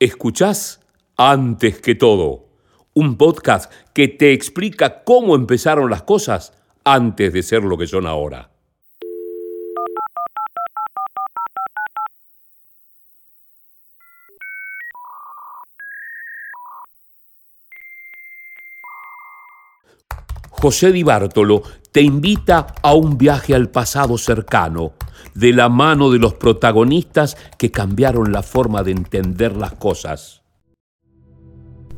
Escuchás antes que todo, un podcast que te explica cómo empezaron las cosas antes de ser lo que son ahora. José Di Bartolo te invita a un viaje al pasado cercano, de la mano de los protagonistas que cambiaron la forma de entender las cosas.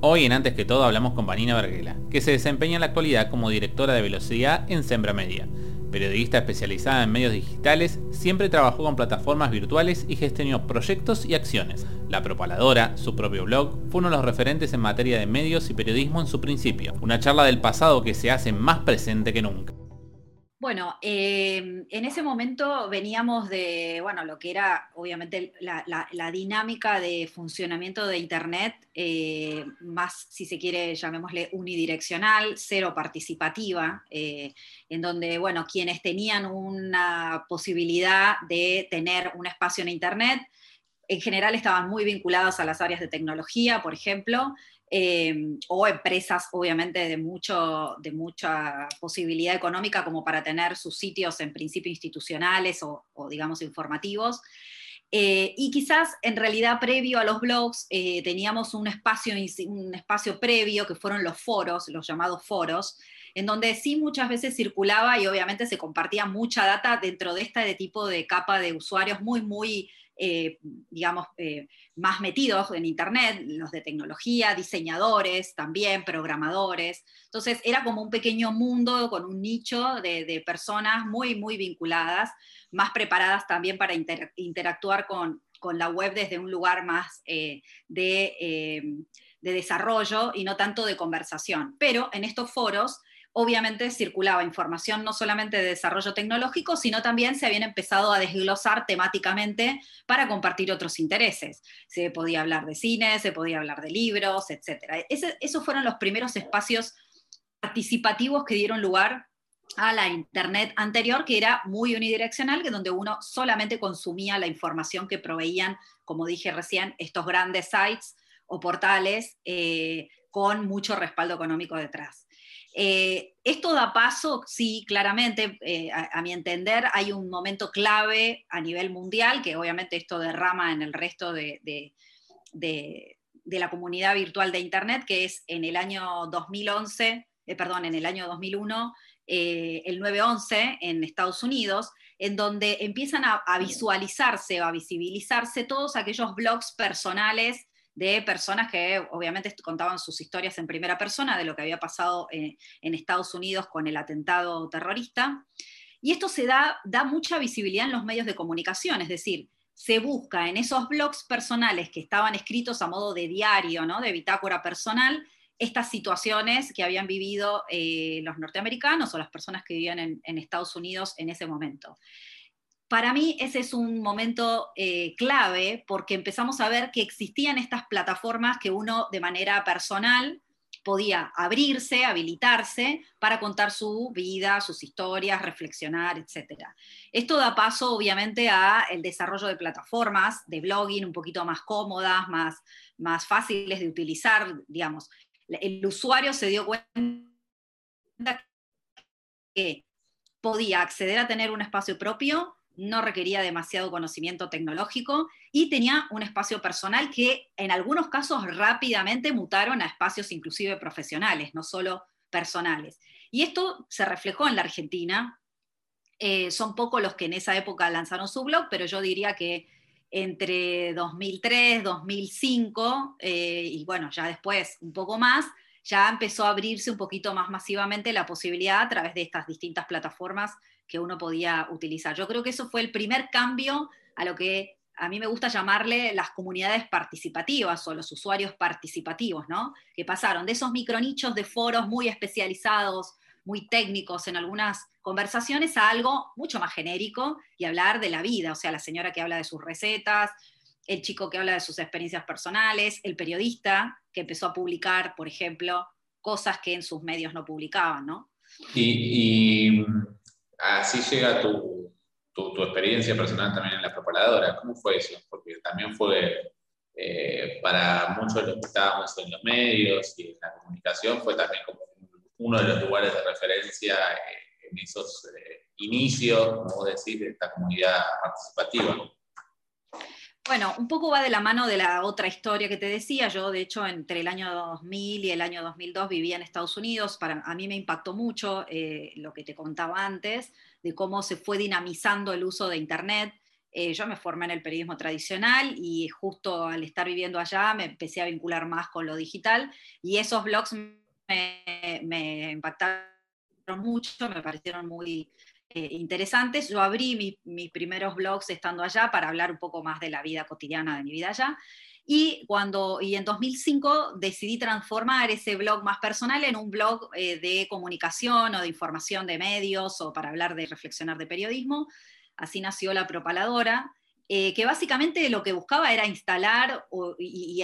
Hoy en Antes que todo hablamos con Vanina Verguela, que se desempeña en la actualidad como directora de velocidad en Sembra Media. Periodista especializada en medios digitales, siempre trabajó con plataformas virtuales y gestionó proyectos y acciones. La Propaladora, su propio blog, fue uno de los referentes en materia de medios y periodismo en su principio. Una charla del pasado que se hace más presente que nunca. Bueno, em, en ese momento veníamos de, bueno, lo que era obviamente la, dinámica de funcionamiento de Internet, eh, más, si se quiere, llamémosle unidireccional, cero participativa, eh, en donde, bueno, quienes tenían una posibilidad de tener un espacio en Internet, en general estaban muy vinculados a las áreas de tecnología, por ejemplo, Em, o empresas obviamente de, mucho, de mucha posibilidad económica como para tener sus sitios en principio institucionales o, digamos informativos. Eh, y quizás en realidad previo a los blogs eh, teníamos un espacio, un espacio previo que fueron los foros, los llamados foros, en donde sí muchas veces circulaba y obviamente se compartía mucha data dentro de este tipo de capa de usuarios muy, muy eh, digamos, eh, más metidos en Internet, los de tecnología, diseñadores también, programadores. Entonces era como un pequeño mundo con un nicho de, personas muy, muy vinculadas, más preparadas también para interactuar con, la web desde un lugar más eh, de, de desarrollo y no tanto de conversación. Pero en estos foros obviamente circulaba información no solamente de desarrollo tecnológico, sino también se habían empezado a desglosar temáticamente para compartir otros intereses. Se podía hablar de cine, se podía hablar de libros, etc. esos fueron los primeros espacios participativos que dieron lugar a la Internet anterior, que era muy unidireccional, que donde uno solamente consumía la información que proveían, como dije recién, estos grandes sites o portales eh, con mucho respaldo económico detrás. Eh, esto da paso, sí, claramente, eh, a, mi entender, hay un momento clave a nivel mundial, que obviamente esto derrama en el resto de, la comunidad virtual de Internet, que es en el año 2011, eh, perdón, en el año 2001, el 911 en Estados Unidos, en donde empiezan a, a visualizarse o a visibilizarse todos aquellos blogs personales de personas que obviamente contaban sus historias en primera persona de lo que había pasado eh, en Estados Unidos con el atentado terrorista. Y esto se da, da mucha visibilidad en los medios de comunicación, es decir, se busca en esos blogs personales que estaban escritos a modo de diario, ¿no? de bitácora personal, estas situaciones que habían vivido eh, los norteamericanos o las personas que vivían en Estados Unidos en ese momento para mí ese es un momento eh, clave porque empezamos a ver que existían estas plataformas que uno de manera personal podía abrirse, habilitarse para contar su vida, sus historias, reflexionar, etc. Esto da paso obviamente a el desarrollo de plataformas de blogging un poquito más cómodas, más, más fáciles de utilizar, digamos. El usuario se dio cuenta que podía acceder a tener un espacio propio no requería demasiado conocimiento tecnológico y tenía un espacio personal que en algunos casos rápidamente mutaron a espacios inclusive profesionales, no solo personales. Y esto se reflejó en la Argentina. Eh, son pocos los que en esa época lanzaron su blog, pero yo diría que entre 2003, 2005 eh, y bueno, ya después un poco más, ya empezó a abrirse un poquito más masivamente la posibilidad a través de estas distintas plataformas que uno podía utilizar. Yo creo que eso fue el primer cambio a lo que a mí me gusta llamarle las comunidades participativas o los usuarios participativos, ¿no? Que pasaron de esos micronichos de foros muy especializados, muy técnicos en algunas conversaciones a algo mucho más genérico y hablar de la vida, o sea, la señora que habla de sus recetas, el chico que habla de sus experiencias personales, el periodista que empezó a publicar, por ejemplo, cosas que en sus medios no publicaban, ¿no? y así llega tu, experiencia personal también en la preparadora. ¿Cómo fue eso? Porque también fue eh, para muchos de los que estábamos en los medios y en la comunicación fue también como uno de los lugares de referencia eh, en esos eh, inicios, como decir, de esta comunidad participativa. Bueno, un poco va de la mano de la otra historia que te decía. Yo, de hecho, entre el año 2000 y el año 2002 vivía en Estados Unidos. Para, a mí me impactó mucho lo que te contaba antes, de cómo se fue dinamizando el uso de Internet. Eh, yo me formé en el periodismo tradicional y justo al estar viviendo allá me empecé a vincular más con lo digital y esos blogs me, impactaron mucho, me parecieron muy eh, interesantes. Yo abrí mis primeros blogs estando allá para hablar un poco más de la vida cotidiana de mi vida allá. Y, cuando, y en 2005 decidí transformar ese blog más personal en un blog eh, de comunicación o de información de medios o para hablar de reflexionar de periodismo así nació la propaladora, eh, que básicamente lo que buscaba era instalar y,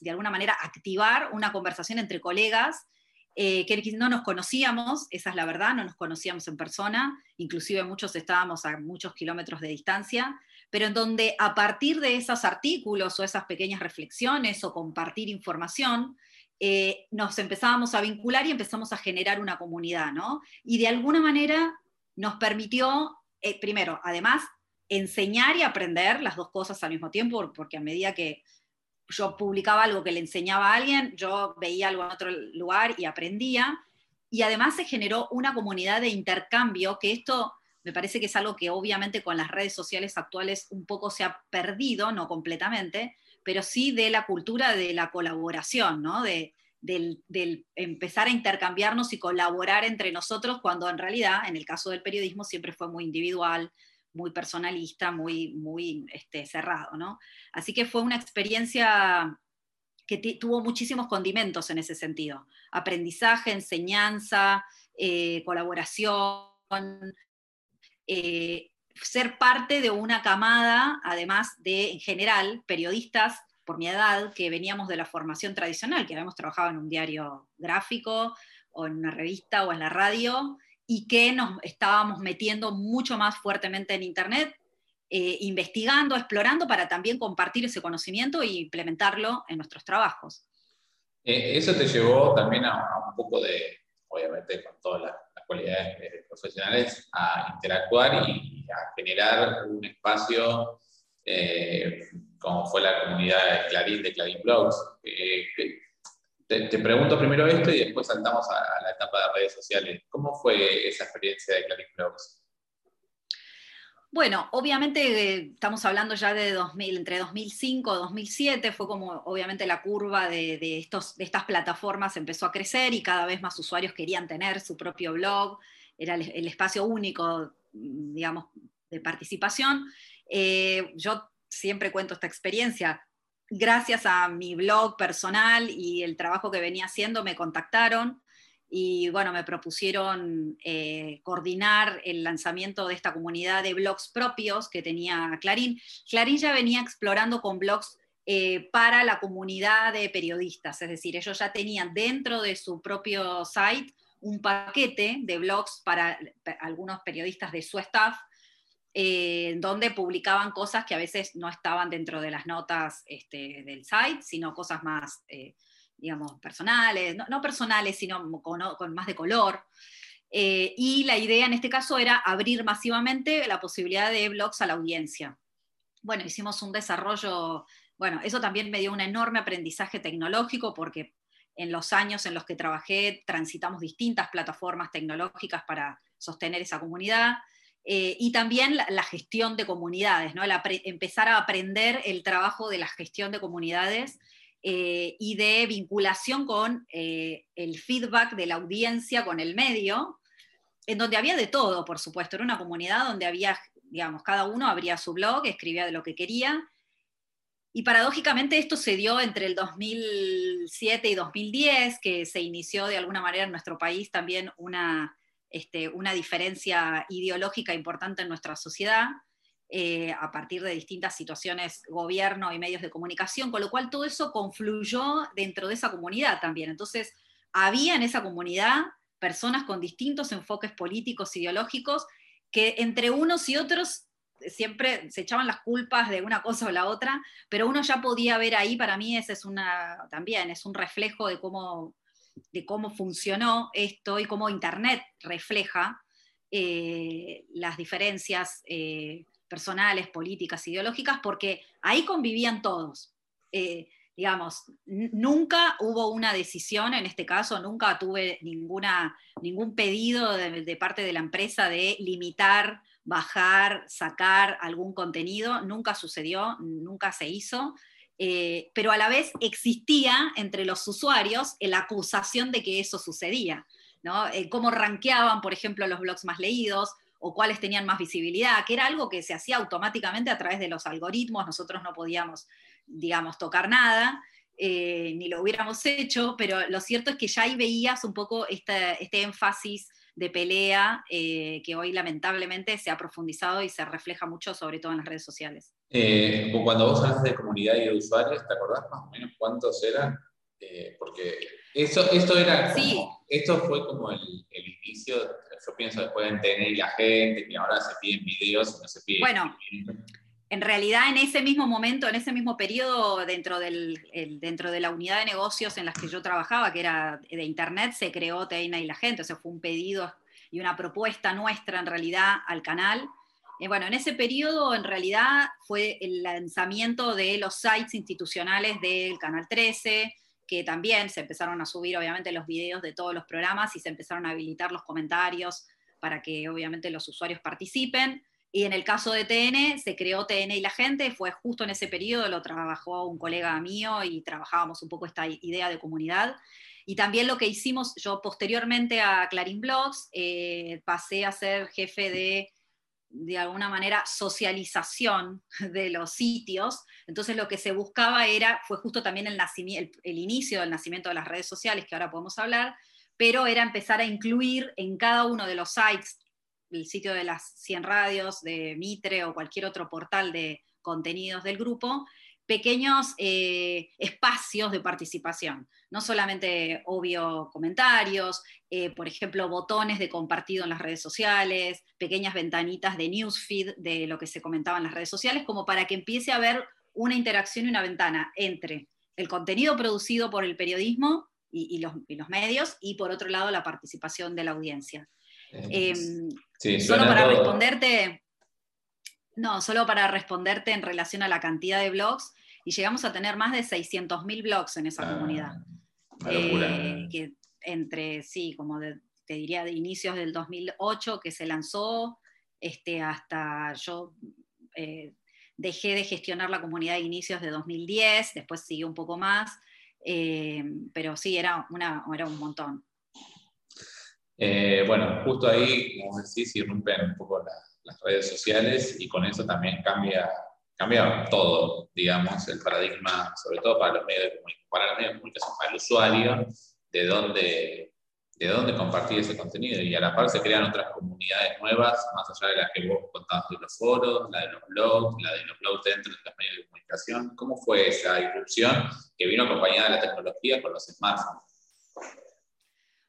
de alguna manera activar una conversación entre colegas eh, que no nos conocíamos, esa es la verdad, no nos conocíamos en persona, inclusive muchos estábamos a muchos kilómetros de distancia, pero en donde a partir de esos artículos o esas pequeñas reflexiones o compartir información, eh, nos empezábamos a vincular y empezamos a generar una comunidad, ¿no? Y de alguna manera nos permitió eh, primero, además, enseñar y aprender las dos cosas al mismo tiempo, porque a medida que yo publicaba algo que le enseñaba a alguien, yo veía algo en otro lugar y aprendía. Y además se generó una comunidad de intercambio, que esto me parece que es algo que obviamente con las redes sociales actuales un poco se ha perdido, no completamente, pero sí de la cultura de la colaboración, ¿no? De, del, empezar a intercambiarnos y colaborar entre nosotros, cuando en realidad, en el caso del periodismo, siempre fue muy individual, muy personalista, muy, muy este, cerrado. ¿no? Así que fue una experiencia que tuvo muchísimos condimentos en ese sentido. Aprendizaje, enseñanza, eh, colaboración, eh, ser parte de una camada, además de, en general, periodistas por mi edad, que veníamos de la formación tradicional, que habíamos trabajado en un diario gráfico o en una revista o en la radio, y que nos estábamos metiendo mucho más fuertemente en Internet, eh, investigando, explorando para también compartir ese conocimiento e implementarlo en nuestros trabajos. Eh, eso te llevó también a, un poco de, obviamente con todas las, cualidades eh, profesionales, a interactuar y, a generar un espacio como fue la comunidad de Clarín, de Clarín Blogs. Te, pregunto primero esto y después saltamos a, la etapa de redes sociales. ¿Cómo fue esa experiencia de Clarín Blogs? Bueno, obviamente eh, estamos hablando ya de 2000, entre 2005 y 2007, fue como obviamente la curva de, estos, de estas plataformas empezó a crecer y cada vez más usuarios querían tener su propio blog, era el, espacio único, digamos, de participación. Eh, yo siempre cuento esta experiencia. Gracias a mi blog personal y el trabajo que venía haciendo, me contactaron y bueno, me propusieron eh, coordinar el lanzamiento de esta comunidad de blogs propios que tenía Clarín. Clarín ya venía explorando con blogs eh, para la comunidad de periodistas, es decir, ellos ya tenían dentro de su propio site un paquete de blogs para algunos periodistas de su staff eh, donde publicaban cosas que a veces no estaban dentro de las notas este, del site, sino cosas más, eh, digamos, personales, no, personales, sino con, más de color. Eh, y la idea en este caso era abrir masivamente la posibilidad de blogs a la audiencia. Bueno, hicimos un desarrollo, bueno, eso también me dio un enorme aprendizaje tecnológico porque en los años en los que trabajé transitamos distintas plataformas tecnológicas para sostener esa comunidad. Eh, y también la, gestión de comunidades, ¿no? empezar a aprender el trabajo de la gestión de comunidades eh, y de vinculación con eh, el feedback de la audiencia con el medio, en donde había de todo, por supuesto. Era una comunidad donde había, digamos, cada uno abría su blog, escribía de lo que quería. Y paradójicamente esto se dio entre el 2007 y 2010, que se inició de alguna manera en nuestro país también una este, una diferencia ideológica importante en nuestra sociedad, eh, a partir de distintas situaciones, gobierno y medios de comunicación, con lo cual todo eso confluyó dentro de esa comunidad también. Entonces, había en esa comunidad personas con distintos enfoques políticos, ideológicos, que entre unos y otros siempre se echaban las culpas de una cosa o la otra, pero uno ya podía ver ahí, para mí ese es una, también es un reflejo de cómo, de cómo funcionó esto y cómo Internet refleja eh, las diferencias eh, personales, políticas, ideológicas, porque ahí convivían todos. Eh, digamos, nunca hubo una decisión, en este caso, nunca tuve ninguna, ningún pedido de, parte de la empresa de limitar, bajar, sacar algún contenido, nunca sucedió, nunca se hizo. Eh, pero a la vez existía entre los usuarios la acusación de que eso sucedía, ¿no? Eh, cómo rankeaban, por ejemplo, los blogs más leídos o cuáles tenían más visibilidad, que era algo que se hacía automáticamente a través de los algoritmos, nosotros no podíamos digamos, tocar nada, eh, ni lo hubiéramos hecho, pero lo cierto es que ya ahí veías un poco este énfasis de pelea eh, que hoy lamentablemente se ha profundizado y se refleja mucho, sobre todo en las redes sociales. Eh, cuando vos hablas de comunidad y de usuarios, ¿te acordás más o menos cuántos eran? porque eso, esto era esto fue como el, inicio, yo pienso después de tener la gente, que ahora se piden videos y no se piden. Bueno, en realidad en ese mismo momento, en ese mismo periodo, dentro, del, dentro de la unidad de negocios en las que yo trabajaba, que era de Internet, se creó Teina y la gente, o sea, fue un pedido y una propuesta nuestra en realidad al canal. Eh, bueno, en ese periodo en realidad fue el lanzamiento de los sites institucionales del Canal 13, que también se empezaron a subir obviamente los videos de todos los programas y se empezaron a habilitar los comentarios para que obviamente los usuarios participen. Y en el caso de TN, se creó TN y la gente, fue justo en ese periodo, lo trabajó un colega mío y trabajábamos un poco esta idea de comunidad. Y también lo que hicimos, yo posteriormente a Clarín Blogs, eh, pasé a ser jefe de, de alguna manera, socialización de los sitios. Entonces lo que se buscaba era, fue justo también el, nacimiento, el inicio del nacimiento de las redes sociales, que ahora podemos hablar, pero era empezar a incluir en cada uno de los sites el sitio de las 100 radios, de Mitre o cualquier otro portal de contenidos del grupo, pequeños eh, espacios de participación, no solamente obvio comentarios, eh, por ejemplo, botones de compartido en las redes sociales, pequeñas ventanitas de newsfeed de lo que se comentaba en las redes sociales, como para que empiece a haber una interacción y una ventana entre el contenido producido por el periodismo y, los, y los medios y por otro lado la participación de la audiencia. Em, solo para responderte, no, solo para responderte en relación a la cantidad de blogs, y llegamos a tener más de 600.000 blogs en esa ah, comunidad. Eh, que entre, sí, como te diría, de inicios del 2008 que se lanzó, este, hasta yo eh, dejé de gestionar la comunidad de inicios de 2010, después siguió un poco más, eh, pero sí, era, una, era un montón. Eh, bueno, justo ahí, como decís, irrumpen un poco las redes sociales y con eso también cambia, cambia todo, digamos, el paradigma, sobre todo para los medios de comunicación, para los medios de comunicación, para el usuario, de dónde, de dónde compartir ese contenido. Y a la par se crean otras comunidades nuevas, más allá de las que vos contabas de los foros, la de los blogs, la de los blogs dentro de los medios de comunicación. ¿Cómo fue esa irrupción que vino acompañada de la tecnología con los smartphones?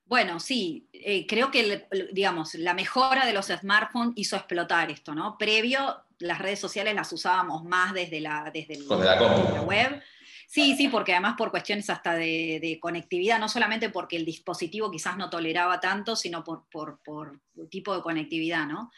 Bueno, sí, eh, creo que, digamos, la mejora de los smartphones hizo explotar esto, ¿no? Previo, las redes sociales las usábamos más desde la, desde la, web. Sí, sí, porque además por cuestiones hasta de, conectividad, no solamente porque el dispositivo quizás no toleraba tanto, sino por, por, por tipo de conectividad, ¿no?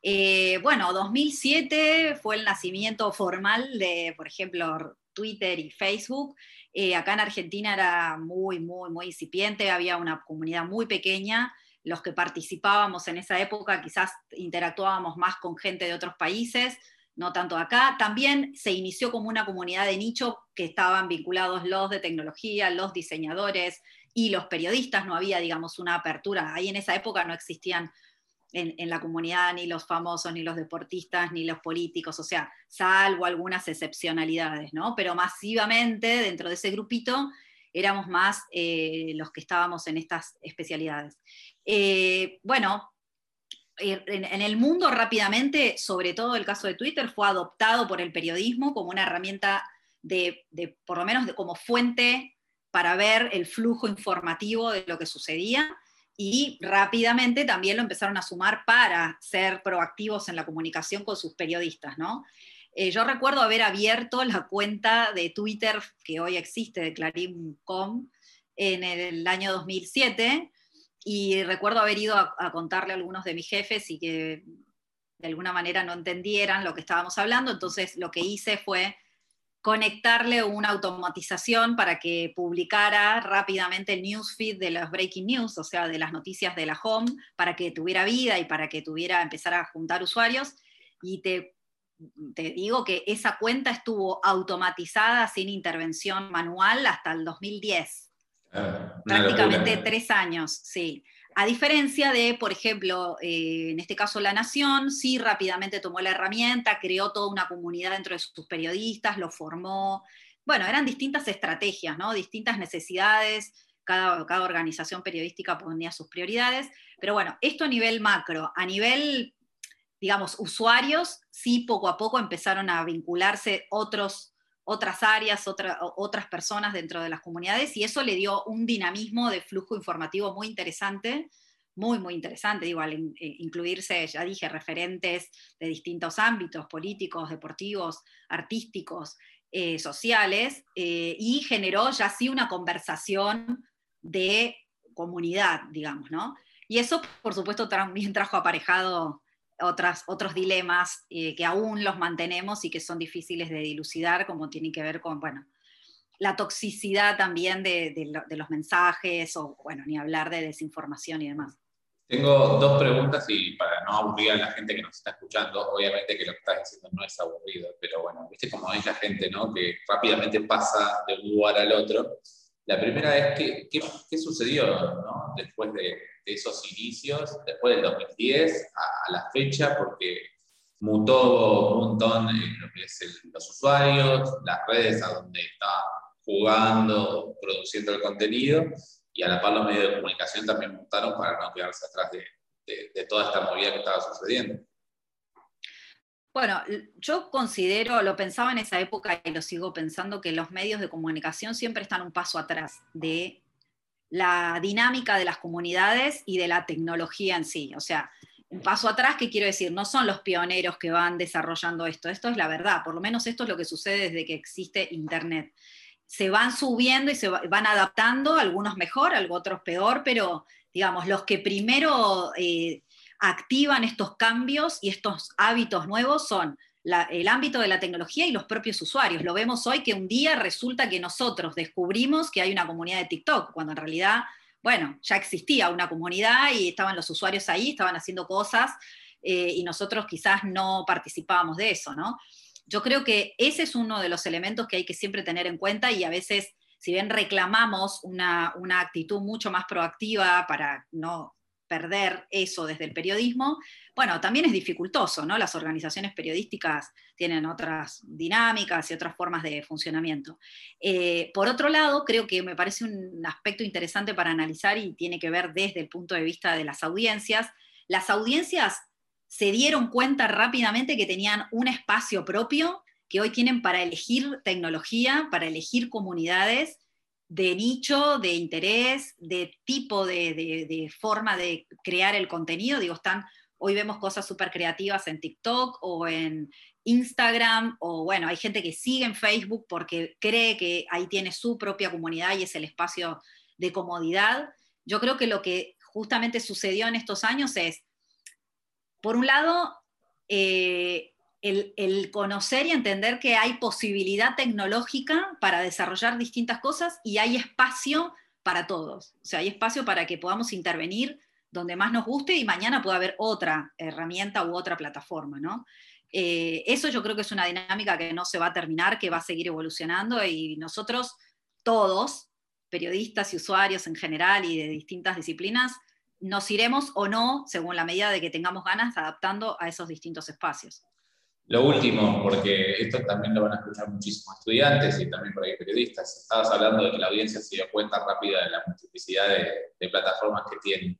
Eh, bueno, 2007 fue el nacimiento formal de, por ejemplo, Twitter y Facebook, eh, acá en Argentina era muy, muy, muy incipiente, había una comunidad muy pequeña. Los que participábamos en esa época quizás interactuábamos más con gente de otros países, no tanto acá. También se inició como una comunidad de nicho que estaban vinculados los de tecnología, los diseñadores y los periodistas. No había, digamos, una apertura. Ahí en esa época no existían en, la comunidad, ni los famosos, ni los deportistas, ni los políticos, o sea, salvo algunas excepcionalidades, ¿no? Pero masivamente dentro de ese grupito éramos más eh, los que estábamos en estas especialidades. Eh, bueno, eh, en, el mundo rápidamente, sobre todo el caso de Twitter, fue adoptado por el periodismo como una herramienta de, de por lo menos de, como fuente para ver el flujo informativo de lo que sucedía y rápidamente también lo empezaron a sumar para ser proactivos en la comunicación con sus periodistas, ¿no? Eh, yo recuerdo haber abierto la cuenta de Twitter que hoy existe, de Clarín.com, en el año 2007, y recuerdo haber ido a, a, contarle a algunos de mis jefes y que de alguna manera no entendieran lo que estábamos hablando, entonces lo que hice fue conectarle una automatización para que publicara rápidamente el newsfeed de los breaking news, o sea, de las noticias de la home, para que tuviera vida y para que tuviera, empezar a juntar usuarios. Y te, te digo que esa cuenta estuvo automatizada sin intervención manual hasta el 2010. Ah, Prácticamente tres años, sí. A diferencia de, por ejemplo, eh, en este caso La Nación, sí rápidamente tomó la herramienta, creó toda una comunidad dentro de sus periodistas, lo formó. Bueno, eran distintas estrategias, ¿no? distintas necesidades, cada, cada organización periodística ponía sus prioridades, pero bueno, esto a nivel macro, a nivel, digamos, usuarios, sí poco a poco empezaron a vincularse otros otras áreas, otras personas dentro de las comunidades, y eso le dio un dinamismo de flujo informativo muy interesante, muy, muy interesante, digo, al eh, incluirse, ya dije, referentes de distintos ámbitos, políticos, deportivos, artísticos, eh, sociales, eh, y generó ya sí una conversación de comunidad, digamos, ¿no? Y eso, por supuesto, también trajo aparejado otras, otros dilemas eh, que aún los mantenemos y que son difíciles de dilucidar, como tienen que ver con, bueno, la toxicidad también de, los mensajes, o bueno, ni hablar de desinformación y demás. Tengo dos preguntas y para no aburrir a la gente que nos está escuchando, obviamente que lo que estás diciendo no es aburrido, pero bueno, viste cómo es la gente, ¿no? Que rápidamente pasa de un lugar al otro. La primera es, ¿qué, qué, sucedió ¿no? después de, esos inicios, después del 2010 a, la fecha, porque mutó un montón en lo que los usuarios, las redes a donde está jugando, produciendo el contenido, y a la par los medios de comunicación también mutaron para no quedarse atrás de, de toda esta movida que estaba sucediendo. Bueno, yo considero, lo pensaba en esa época y lo sigo pensando, que los medios de comunicación siempre están un paso atrás de la dinámica de las comunidades y de la tecnología en sí. O sea, un paso atrás, ¿qué quiero decir? No son los pioneros que van desarrollando esto, esto es la verdad, por lo menos esto es lo que sucede desde que existe Internet. Se van subiendo y se van adaptando, algunos mejor, algunos peor, pero digamos, los que primero eh, activan estos cambios y estos hábitos nuevos son el ámbito de la tecnología y los propios usuarios. Lo vemos hoy que un día resulta que nosotros descubrimos que hay una comunidad de TikTok, cuando en realidad, bueno, ya existía una comunidad y estaban los usuarios ahí, estaban haciendo cosas eh, y nosotros quizás no participábamos de eso, ¿no? Yo creo que ese es uno de los elementos que hay que siempre tener en cuenta y a veces, si bien reclamamos una, una actitud mucho más proactiva para no perder eso desde el periodismo, bueno, también es dificultoso, ¿no? Las organizaciones periodísticas tienen otras dinámicas y otras formas de funcionamiento. Eh, por otro lado, creo que me parece un aspecto interesante para analizar y tiene que ver desde el punto de vista de las audiencias. Las audiencias se dieron cuenta rápidamente que tenían un espacio propio que hoy tienen para elegir tecnología, para elegir comunidades de nicho, de interés, de tipo de, forma de crear el contenido. Digo, están, hoy vemos cosas súper creativas en TikTok o en Instagram, o bueno, hay gente que sigue en Facebook porque cree que ahí tiene su propia comunidad y es el espacio de comodidad. Yo creo que lo que justamente sucedió en estos años es, por un lado, eh, el, conocer y entender que hay posibilidad tecnológica para desarrollar distintas cosas y hay espacio para todos. O sea, hay espacio para que podamos intervenir donde más nos guste y mañana pueda haber otra herramienta u otra plataforma, ¿no? Eh, eso yo creo que es una dinámica que no se va a terminar, que va a seguir evolucionando y nosotros todos, periodistas y usuarios en general y de distintas disciplinas, nos iremos o no, según la medida de que tengamos ganas, adaptando a esos distintos espacios. Lo último, porque esto también lo van a escuchar muchísimos estudiantes y también por ahí periodistas. Estabas hablando de que la audiencia se dio cuenta rápida de la multiplicidad de, plataformas que tiene.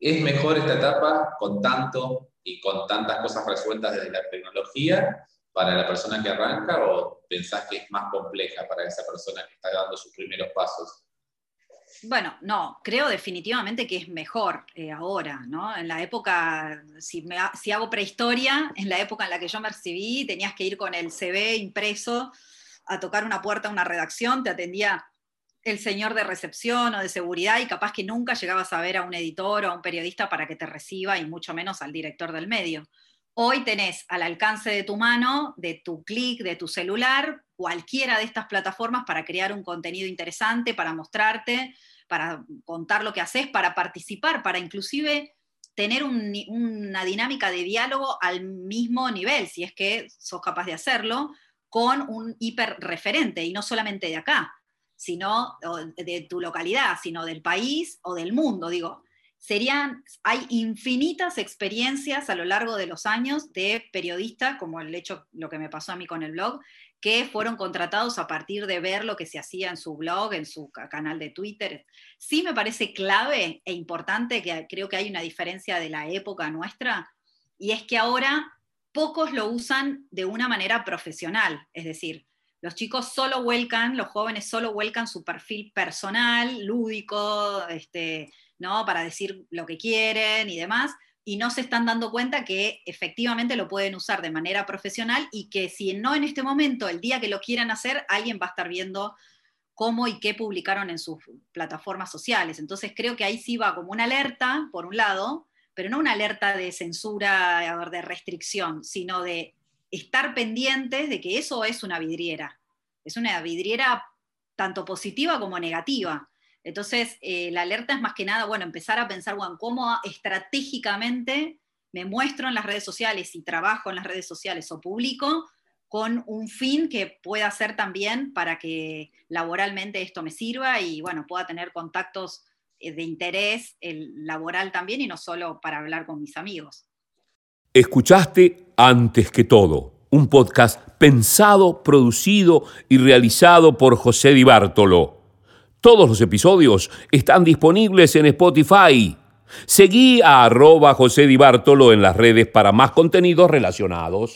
¿Es mejor esta etapa con tanto y con tantas cosas resueltas desde la tecnología para la persona que arranca o pensás que es más compleja para esa persona que está dando sus primeros pasos? Bueno, no, creo definitivamente que es mejor eh, ahora, ¿no? En la época, si, me, si hago prehistoria, en la época en la que yo me recibí, tenías que ir con el CV impreso a tocar una puerta a una redacción, te atendía el señor de recepción o de seguridad y capaz que nunca llegabas a ver a un editor o a un periodista para que te reciba y mucho menos al director del medio. Hoy tenés al alcance de tu mano, de tu clic, de tu celular, cualquiera de estas plataformas para crear un contenido interesante, para mostrarte, para contar lo que haces, para participar, para inclusive tener una dinámica de diálogo al mismo nivel, si es que sos capaz de hacerlo, con un hiperreferente, y no solamente de acá, sino de tu localidad, sino del país o del mundo. Digo, serían, hay infinitas experiencias a lo largo de los años de periodistas, como el hecho, lo que me pasó a mí con el blog, que fueron contratados a partir de ver lo que se hacía en su blog, en su canal de Twitter. Sí me parece clave e importante, que creo que hay una diferencia de la época nuestra, y es que ahora pocos lo usan de una manera profesional, es decir, los chicos solo vuelcan, los jóvenes solo vuelcan su perfil personal, lúdico, este, ¿no? para decir lo que quieren y demás, y no se están dando cuenta que efectivamente lo pueden usar de manera profesional y que si no en este momento, el día que lo quieran hacer, alguien va a estar viendo cómo y qué publicaron en sus plataformas sociales. Entonces creo que ahí sí va como una alerta, por un lado, pero no una alerta de censura, de restricción, sino de estar pendientes de que eso es una vidriera. Es una vidriera tanto positiva como negativa. Entonces, eh, la alerta es más que nada, bueno, empezar a pensar, bueno, cómo estratégicamente me muestro en las redes sociales y trabajo en las redes sociales o publico con un fin que pueda ser también para que laboralmente esto me sirva y, bueno, pueda tener contactos eh, de interés laboral también y no solo para hablar con mis amigos. Escuchaste antes que todo un podcast pensado, producido y realizado por José Di Bartolo. Todos los episodios están disponibles en Spotify. Seguí a arroba José Di Bartolo en las redes para más contenidos relacionados.